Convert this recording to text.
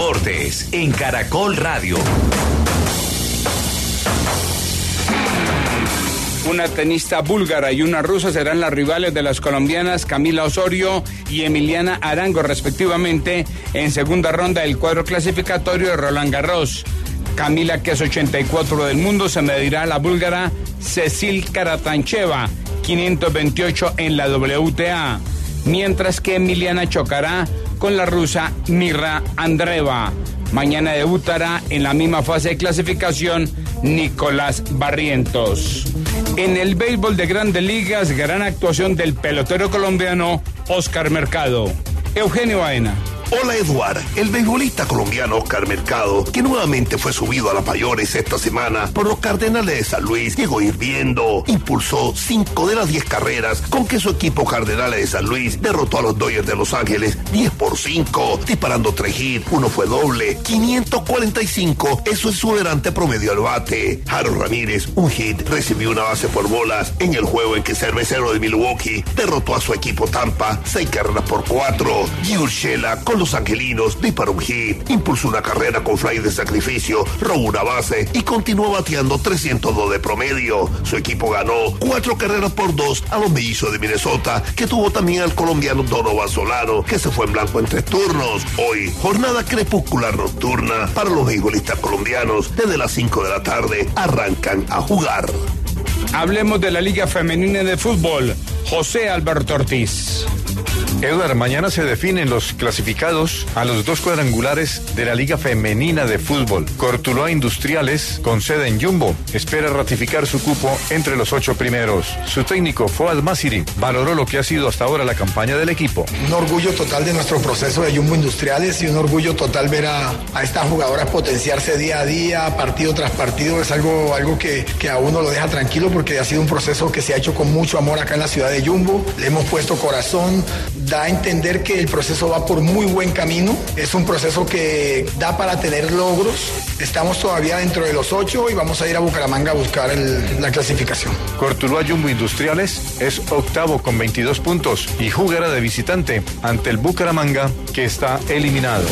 Deportes en Caracol Radio. Una tenista búlgara y una rusa serán las rivales de las colombianas Camila Osorio y Emiliana Arango, respectivamente, en segunda ronda del cuadro clasificatorio de Roland Garros. Camila, que es 84 del mundo, se medirá a la búlgara Cecil Karatancheva, 528 en la WTA, mientras que Emiliana chocará con la rusa Mirra Andreva. Mañana debutará en la misma fase de clasificación Nicolás Barrientos. En el béisbol de grandes ligas, gran actuación del pelotero colombiano Oscar Mercado. Eugenio Baena. Hola Eduard, el beisbolista colombiano Oscar Mercado, que nuevamente fue subido a las mayores esta semana por los Cardenales de San Luis, llegó hirviendo. Impulsó cinco de las 10 carreras con que su equipo Cardenales de San Luis derrotó a los Dodgers de Los Ángeles 10 por 5, disparando tres hits, uno fue doble, 545, eso es su delante promedio al bate. Harold Ramírez, un hit, recibió una base por bolas en el juego en que Cervecero de Milwaukee derrotó a su equipo Tampa 6 carreras por 4. Giurchela con los angelinos disparó un hit, impulsó una carrera con fly de sacrificio, robó una base y continuó bateando 302 de promedio. Su equipo ganó cuatro carreras por dos a los mellizos de Minnesota, que tuvo también al colombiano Donovan Solano, que se fue en blanco en tres turnos. Hoy, jornada crepuscular nocturna para los beisbolistas colombianos. Desde las 5 de la tarde arrancan a jugar. Hablemos de la Liga Femenina de Fútbol. José Alberto Ortiz. Eduard, mañana se definen los clasificados a los dos cuadrangulares de la Liga Femenina de Fútbol. Cortuloa Industriales, con sede en Jumbo, espera ratificar su cupo entre los ocho primeros. Su técnico, Foad Masiri, valoró lo que ha sido hasta ahora la campaña del equipo. Un orgullo total de nuestro proceso de Jumbo Industriales y un orgullo total ver a, a estas jugadoras potenciarse día a día, partido tras partido. Es algo, algo que, que a uno lo deja tranquilo porque ha sido un proceso que se ha hecho con mucho amor acá en la ciudad de Jumbo. Le hemos puesto corazón, da a entender que el proceso va por muy buen camino. Es un proceso que da para tener logros. Estamos todavía dentro de los ocho y vamos a ir a Bucaramanga a buscar la clasificación. Cortuluá Jumbo Industriales es octavo con 22 puntos y jugará de visitante ante el Bucaramanga que está eliminado.